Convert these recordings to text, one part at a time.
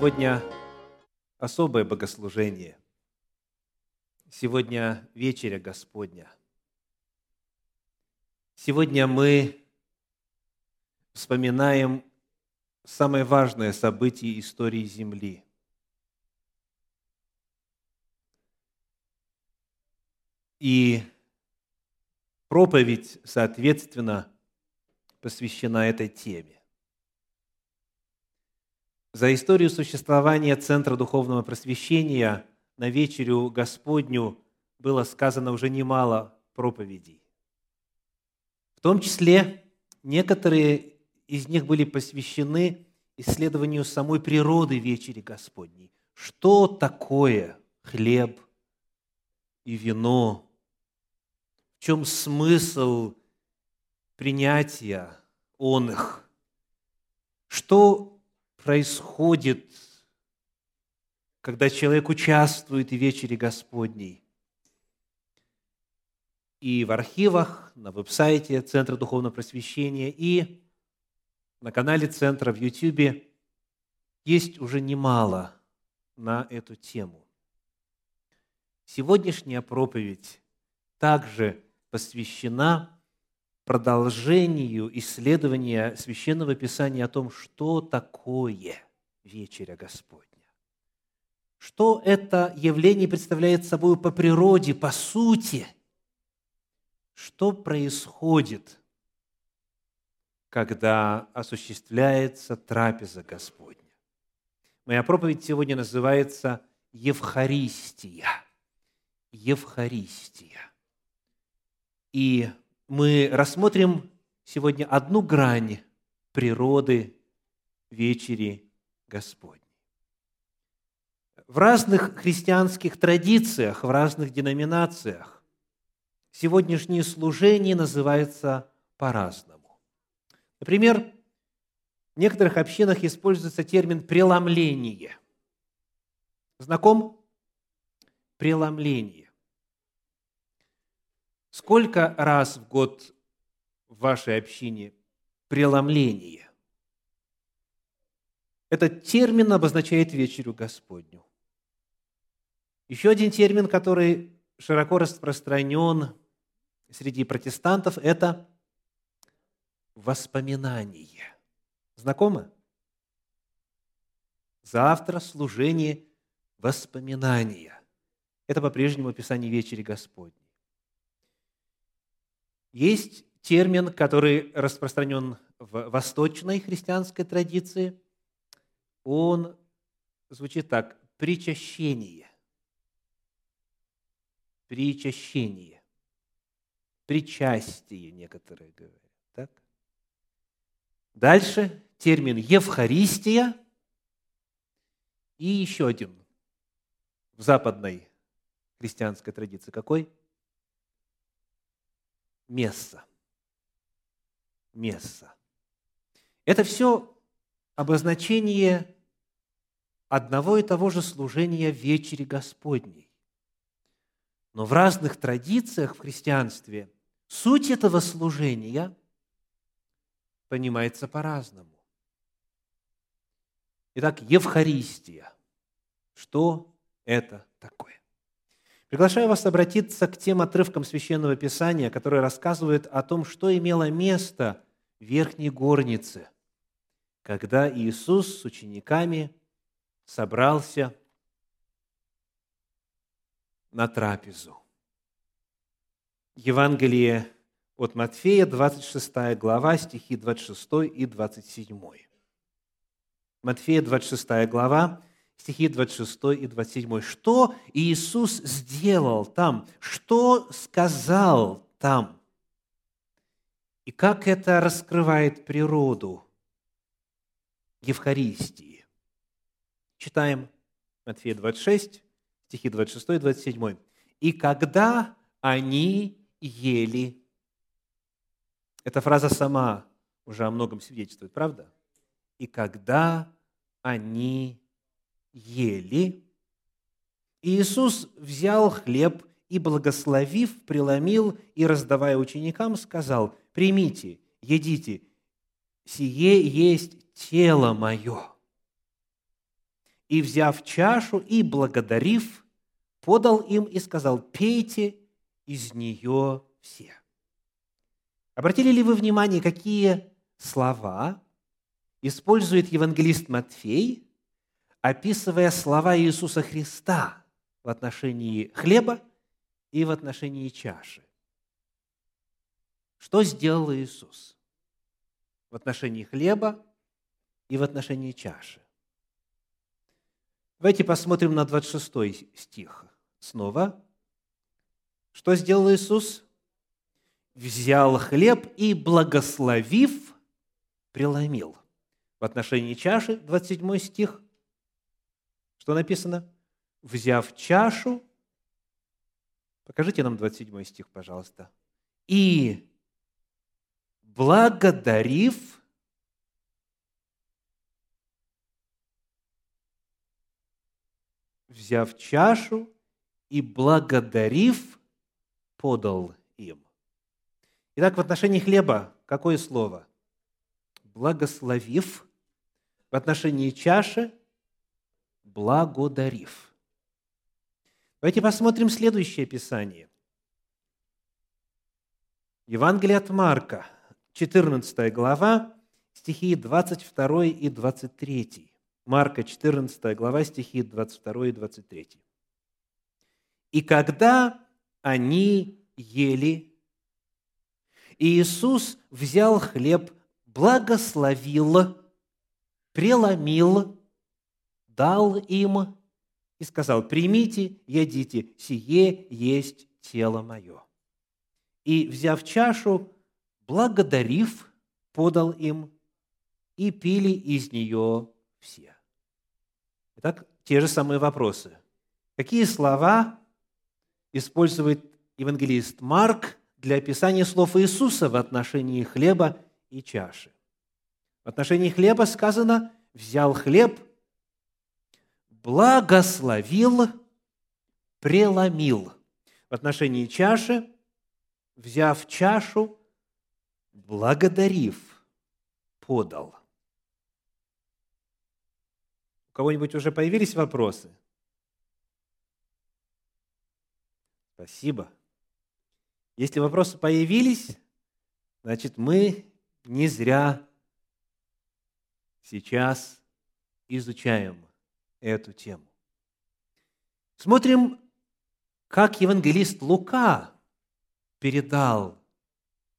Сегодня особое богослужение. Сегодня вечеря Господня. Сегодня мы вспоминаем самое важное событие истории Земли. И проповедь, соответственно, посвящена этой теме. За историю существования Центра Духовного Просвещения на вечерю Господню было сказано уже немало проповедей. В том числе некоторые из них были посвящены исследованию самой природы вечери Господней. Что такое хлеб и вино? В чем смысл принятия он их? Что происходит, когда человек участвует в вечере Господней. И в архивах, на веб-сайте Центра Духовного Просвещения, и на канале Центра в YouTube есть уже немало на эту тему. Сегодняшняя проповедь также посвящена продолжению исследования Священного Писания о том, что такое вечеря Господня. Что это явление представляет собой по природе, по сути. Что происходит, когда осуществляется трапеза Господня. Моя проповедь сегодня называется Евхаристия. Евхаристия. И мы рассмотрим сегодня одну грань природы вечери Господней. В разных христианских традициях, в разных деноминациях сегодняшнее служение называется по-разному. Например, в некоторых общинах используется термин «преломление». Знаком? Преломление. Сколько раз в год в вашей общине преломление? Этот термин обозначает вечерю Господню. Еще один термин, который широко распространен среди протестантов, это воспоминание. Знакомо? Завтра служение воспоминания. Это по-прежнему описание вечери Господней. Есть термин, который распространен в восточной христианской традиции. Он звучит так – причащение. Причащение. Причастие, некоторые говорят. Так? Дальше термин Евхаристия и еще один в западной христианской традиции. Какой? Месса. Месса. Это все обозначение одного и того же служения вечери Господней. Но в разных традициях в христианстве суть этого служения понимается по-разному. Итак, Евхаристия. Что это такое? Приглашаю вас обратиться к тем отрывкам Священного Писания, которые рассказывают о том, что имело место в верхней горнице, когда Иисус с учениками собрался на трапезу. Евангелие от Матфея, 26 глава, стихи 26 и 27. Матфея, 26 глава, стихи 26 и 27. Что Иисус сделал там? Что сказал там? И как это раскрывает природу Евхаристии? Читаем Матфея 26, стихи 26 и 27. «И когда они ели...» Эта фраза сама уже о многом свидетельствует, правда? «И когда они ели, Иисус взял хлеб и, благословив, преломил и, раздавая ученикам, сказал, «Примите, едите, сие есть тело мое». И, взяв чашу и благодарив, подал им и сказал, пейте из нее все. Обратили ли вы внимание, какие слова использует евангелист Матфей, описывая слова Иисуса Христа в отношении хлеба и в отношении чаши? Что сделал Иисус в отношении хлеба и в отношении чаши? Давайте посмотрим на 26 стих снова. Что сделал Иисус? Взял хлеб и, благословив, преломил. В отношении чаши, 27 стих, что написано? Взяв чашу, покажите нам 27 стих, пожалуйста, и благодарив, взяв чашу и благодарив, подал им. Итак, в отношении хлеба какое слово? Благословив. В отношении чаши благодарив. Давайте посмотрим следующее Писание. Евангелие от Марка, 14 глава, стихи 22 и 23. Марка, 14 глава, стихи 22 и 23. «И когда они ели, Иисус взял хлеб, благословил, преломил, дал им и сказал, примите, едите, сие есть тело мое. И, взяв чашу, благодарив, подал им, и пили из нее все. Итак, те же самые вопросы. Какие слова использует евангелист Марк для описания слов Иисуса в отношении хлеба и чаши? В отношении хлеба сказано «взял хлеб, благословил, преломил». В отношении чаши «взяв чашу, благодарив, подал». У кого-нибудь уже появились вопросы? Спасибо. Если вопросы появились, значит, мы не зря сейчас изучаем эту тему. Смотрим, как евангелист Лука передал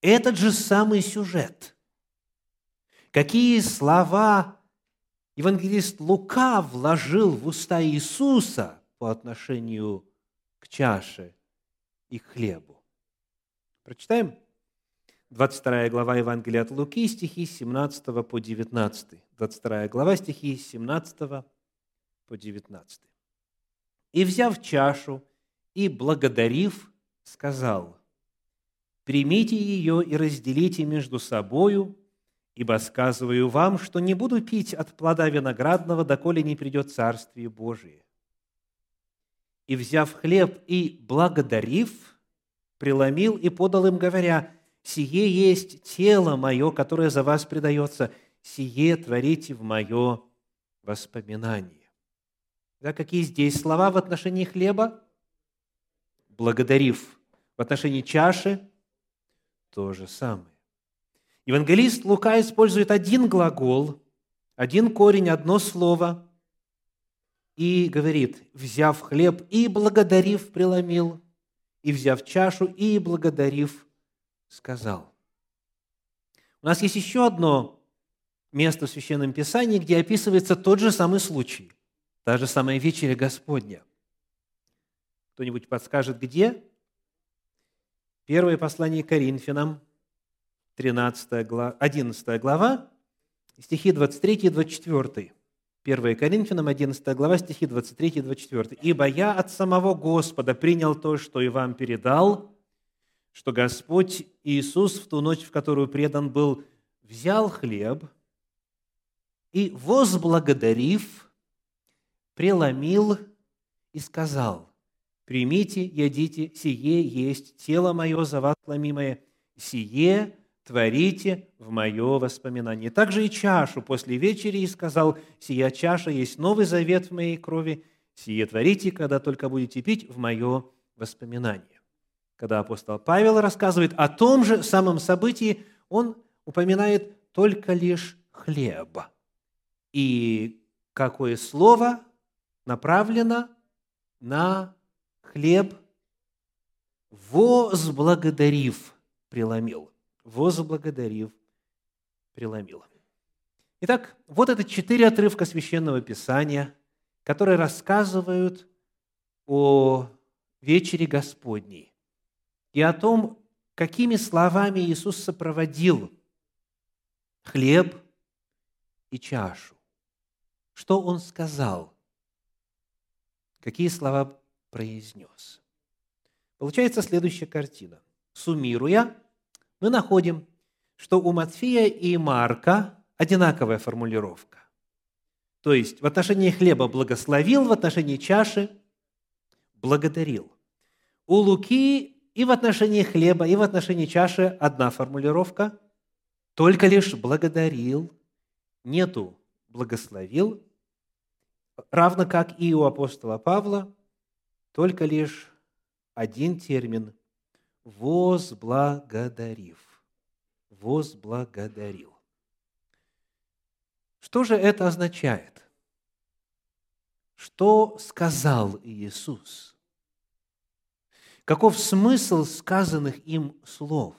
этот же самый сюжет. Какие слова евангелист Лука вложил в уста Иисуса по отношению к чаше и хлебу. Прочитаем 22 глава Евангелия от Луки, стихи 17 по 19. 22 глава, стихи 17 по 19. «И, взяв чашу и благодарив, сказал, «Примите ее и разделите между собою, ибо сказываю вам, что не буду пить от плода виноградного, доколе не придет Царствие Божие». И, взяв хлеб и благодарив, преломил и подал им, говоря, «Сие есть тело мое, которое за вас предается, сие творите в мое воспоминание». Да, какие здесь слова в отношении хлеба? Благодарив. В отношении чаши то же самое. Евангелист Лука использует один глагол, один корень, одно слово – и говорит, взяв хлеб и благодарив, преломил, и взяв чашу и благодарив, сказал. У нас есть еще одно место в Священном Писании, где описывается тот же самый случай, та же самая вечеря Господня. Кто-нибудь подскажет, где? Первое послание Коринфянам, 13 глава, 11 глава, стихи 23 и 24. 1 Коринфянам, 11 глава, стихи 23 и 24. «Ибо я от самого Господа принял то, что и вам передал, что Господь Иисус в ту ночь, в которую предан был, взял хлеб и, возблагодарив, преломил и сказал, «Примите, едите, сие есть тело мое за вас ломимое, сие творите в мое воспоминание. Также и чашу после вечери и сказал, сия чаша есть новый завет в моей крови, сие творите, когда только будете пить в мое воспоминание. Когда апостол Павел рассказывает о том же самом событии, он упоминает только лишь хлеб. И какое слово направлено на хлеб, возблагодарив, преломил. Возблагодарив, преломил. Итак, вот это четыре отрывка Священного Писания, которые рассказывают о вечере Господней и о том, какими словами Иисус сопроводил хлеб и чашу. Что Он сказал? Какие слова произнес? Получается следующая картина. Суммируя, мы находим, что у Матфея и Марка одинаковая формулировка. То есть в отношении хлеба благословил, в отношении чаши благодарил. У Луки и в отношении хлеба, и в отношении чаши одна формулировка, только лишь благодарил, нету благословил, равно как и у апостола Павла, только лишь один термин – возблагодарив. Возблагодарил. Что же это означает? Что сказал Иисус? Каков смысл сказанных им слов?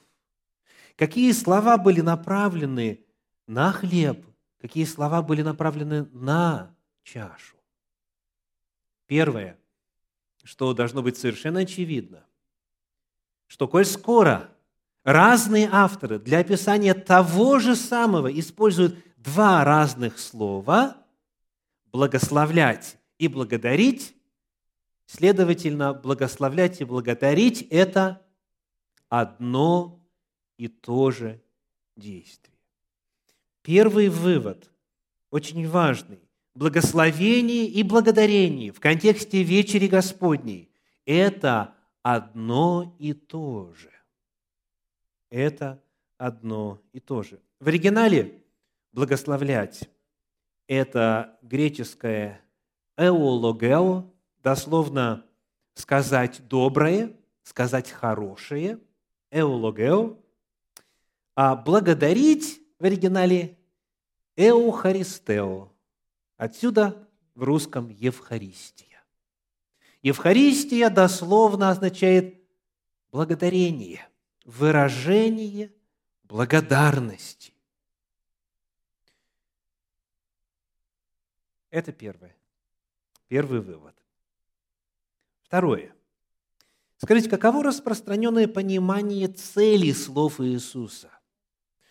Какие слова были направлены на хлеб? Какие слова были направлены на чашу? Первое, что должно быть совершенно очевидно, что коль скоро разные авторы для описания того же самого используют два разных слова «благословлять» и «благодарить», следовательно, благословлять и благодарить – это одно и то же действие. Первый вывод, очень важный. Благословение и благодарение в контексте вечери Господней – это одно и то же. Это одно и то же. В оригинале «благословлять» – это греческое «эологео», дословно «сказать доброе», «сказать хорошее», «эологео», а благодарить в оригинале «эухаристео». Отсюда в русском «евхаристия». Евхаристия дословно означает благодарение, выражение благодарности. Это первое. Первый вывод. Второе. Скажите, каково распространенное понимание цели слов Иисуса?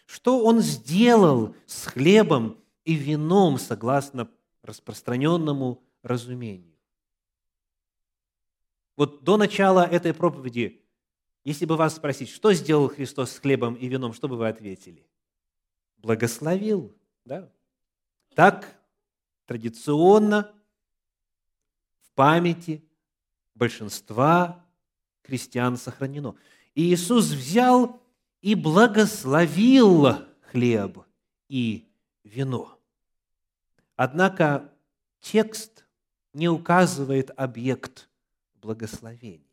Что Он сделал с хлебом и вином, согласно распространенному разумению? Вот до начала этой проповеди, если бы вас спросить, что сделал Христос с хлебом и вином, что бы вы ответили? Благословил, да? Так традиционно в памяти большинства христиан сохранено. И Иисус взял и благословил хлеб и вино. Однако текст не указывает объект благословения.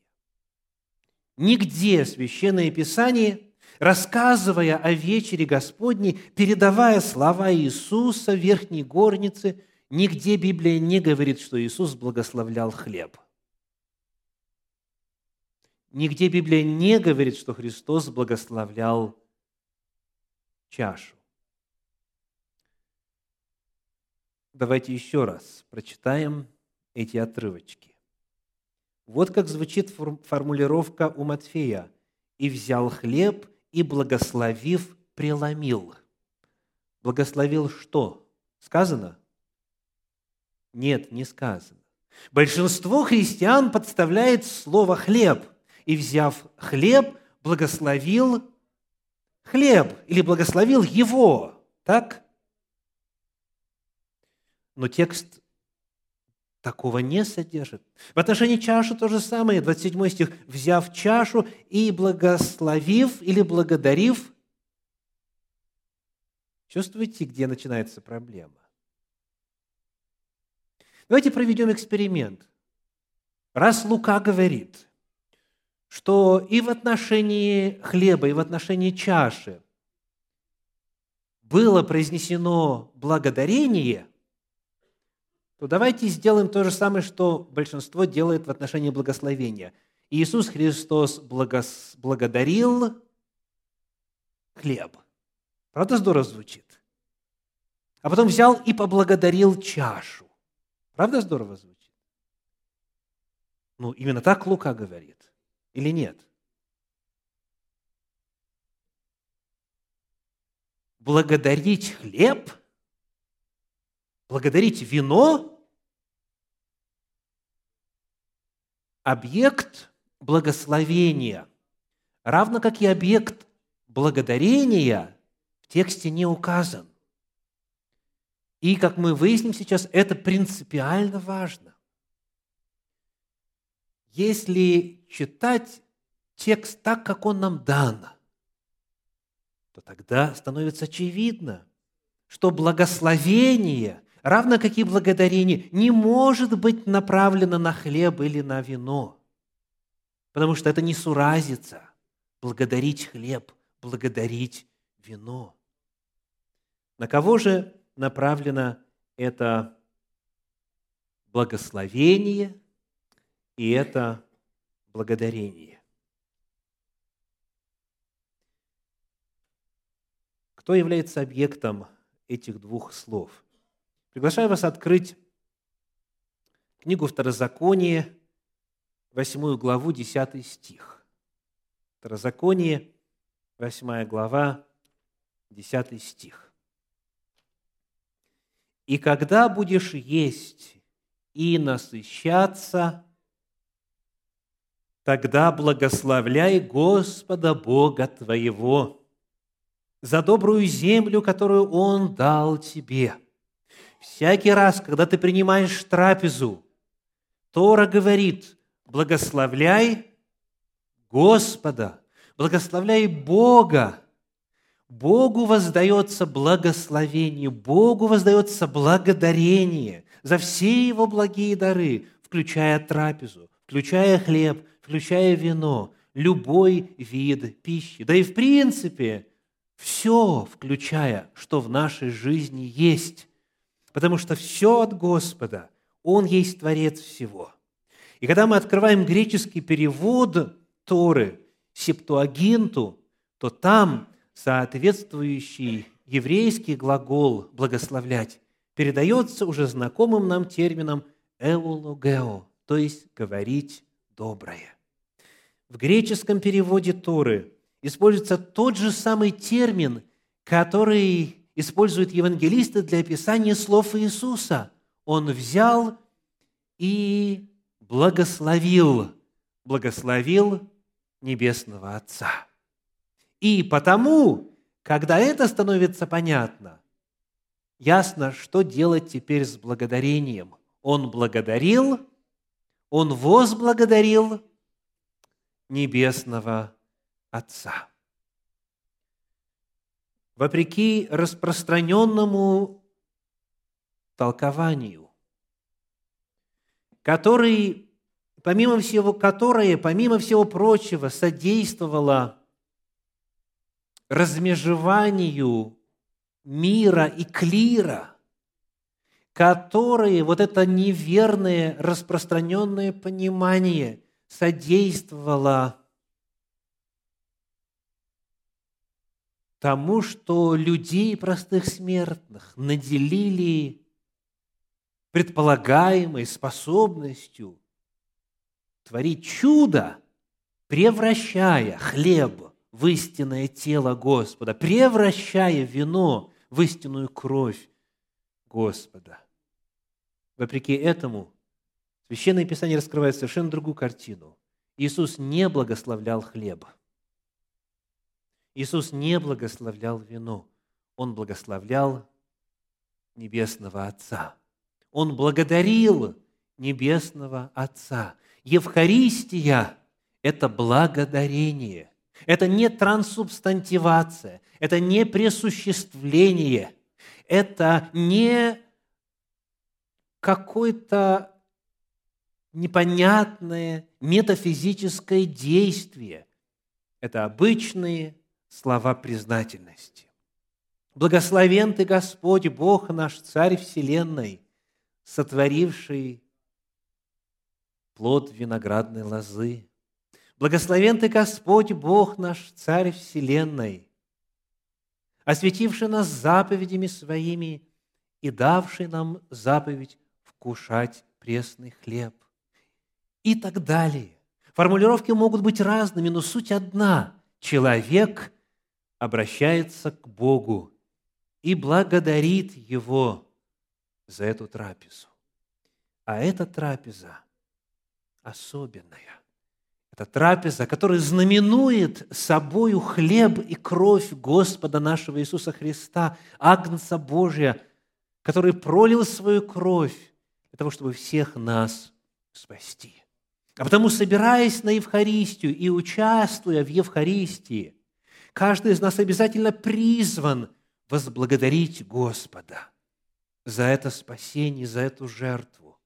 Нигде Священное Писание, рассказывая о вечере Господней, передавая слова Иисуса в верхней горнице, нигде Библия не говорит, что Иисус благословлял хлеб – Нигде Библия не говорит, что Христос благословлял чашу. Давайте еще раз прочитаем эти отрывочки. Вот как звучит формулировка у Матфея. «И взял хлеб, и, благословив, преломил». Благословил что? Сказано? Нет, не сказано. Большинство христиан подставляет слово «хлеб», и, взяв хлеб, благословил хлеб или благословил его. Так? Но текст такого не содержит. В отношении чаши то же самое, 27 стих. «Взяв чашу и благословив или благодарив, Чувствуете, где начинается проблема? Давайте проведем эксперимент. Раз Лука говорит, что и в отношении хлеба, и в отношении чаши было произнесено благодарение, то давайте сделаем то же самое, что большинство делает в отношении благословения. Иисус Христос благос... благодарил хлеб. Правда здорово звучит? А потом взял и поблагодарил чашу. Правда здорово звучит? Ну, именно так Лука говорит. Или нет? Благодарить хлеб? Благодарить вино? Объект благословения, равно как и объект благодарения, в тексте не указан. И, как мы выясним сейчас, это принципиально важно. Если читать текст так, как он нам дан, то тогда становится очевидно, что благословение, равно как и благодарение, не может быть направлено на хлеб или на вино, потому что это не суразится благодарить хлеб, благодарить вино. На кого же направлено это благословение и это благодарение. Кто является объектом этих двух слов? Приглашаю вас открыть книгу Второзаконие, 8 главу, 10 стих. Второзаконие, 8 глава, 10 стих. И когда будешь есть и насыщаться, тогда благословляй Господа Бога твоего за добрую землю, которую Он дал тебе. Всякий раз, когда ты принимаешь трапезу, Тора говорит, благословляй Господа, благословляй Бога, Богу воздается благословение, Богу воздается благодарение за все Его благие дары, включая трапезу, включая хлеб, включая вино, любой вид пищи. Да и в принципе все, включая, что в нашей жизни есть. Потому что все от Господа, Он есть Творец всего. И когда мы открываем греческий перевод Торы, Септуагинту, то там – соответствующий еврейский глагол «благословлять» передается уже знакомым нам термином «эулогео», то есть «говорить доброе». В греческом переводе Торы используется тот же самый термин, который используют евангелисты для описания слов Иисуса. Он взял и благословил, благословил Небесного Отца. И потому, когда это становится понятно, ясно, что делать теперь с благодарением. Он благодарил, он возблагодарил Небесного Отца. Вопреки распространенному толкованию, который, помимо всего, которое, помимо всего прочего, содействовало размежеванию мира и клира, которые вот это неверное распространенное понимание содействовало тому, что людей простых смертных наделили предполагаемой способностью творить чудо, превращая хлеб в истинное тело Господа, превращая вино в истинную кровь Господа. Вопреки этому, Священное Писание раскрывает совершенно другую картину. Иисус не благословлял хлеб. Иисус не благословлял вино. Он благословлял Небесного Отца. Он благодарил Небесного Отца. Евхаристия – это благодарение – Это не трансубстантивация, это не присуществление, это не какое-то непонятное метафизическое действие. Это обычные слова признательности. Благословен Ты, Господь, Бог наш, Царь Вселенной, сотворивший плод виноградной лозы. Благословен Ты, Господь, Бог наш, Царь Вселенной, осветивший нас заповедями Своими и давший нам заповедь вкушать пресный хлеб. И так далее. Формулировки могут быть разными, но суть одна. Человек обращается к Богу и благодарит Его за эту трапезу. А эта трапеза особенная. Это трапеза, которая знаменует собою хлеб и кровь Господа нашего Иисуса Христа, Агнца Божия, который пролил свою кровь для того, чтобы всех нас спасти. А потому, собираясь на Евхаристию и участвуя в Евхаристии, каждый из нас обязательно призван возблагодарить Господа за это спасение, за эту жертву.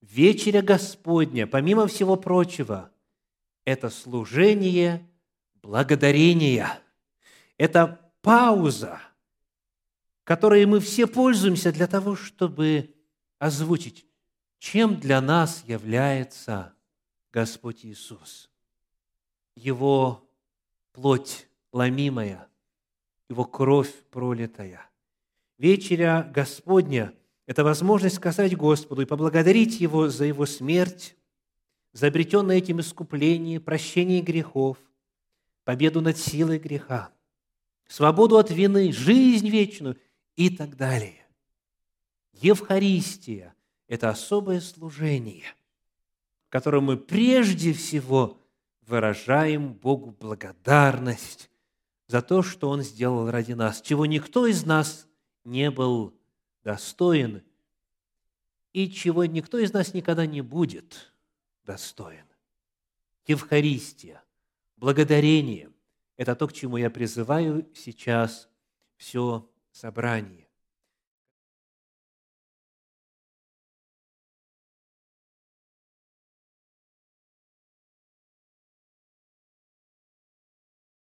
Вечеря Господня, помимо всего прочего, это служение благодарения. Это пауза, которой мы все пользуемся для того, чтобы озвучить, чем для нас является Господь Иисус. Его плоть ломимая, Его кровь пролитая. Вечеря Господня – это возможность сказать Господу и поблагодарить Его за Его смерть, за обретенное этим искупление, прощение грехов, победу над силой греха, свободу от вины, жизнь вечную и так далее. Евхаристия – это особое служение, в котором мы прежде всего выражаем Богу благодарность за то, что Он сделал ради нас, чего никто из нас не был достоин и чего никто из нас никогда не будет достоин. Евхаристия, благодарение – это то, к чему я призываю сейчас все собрание.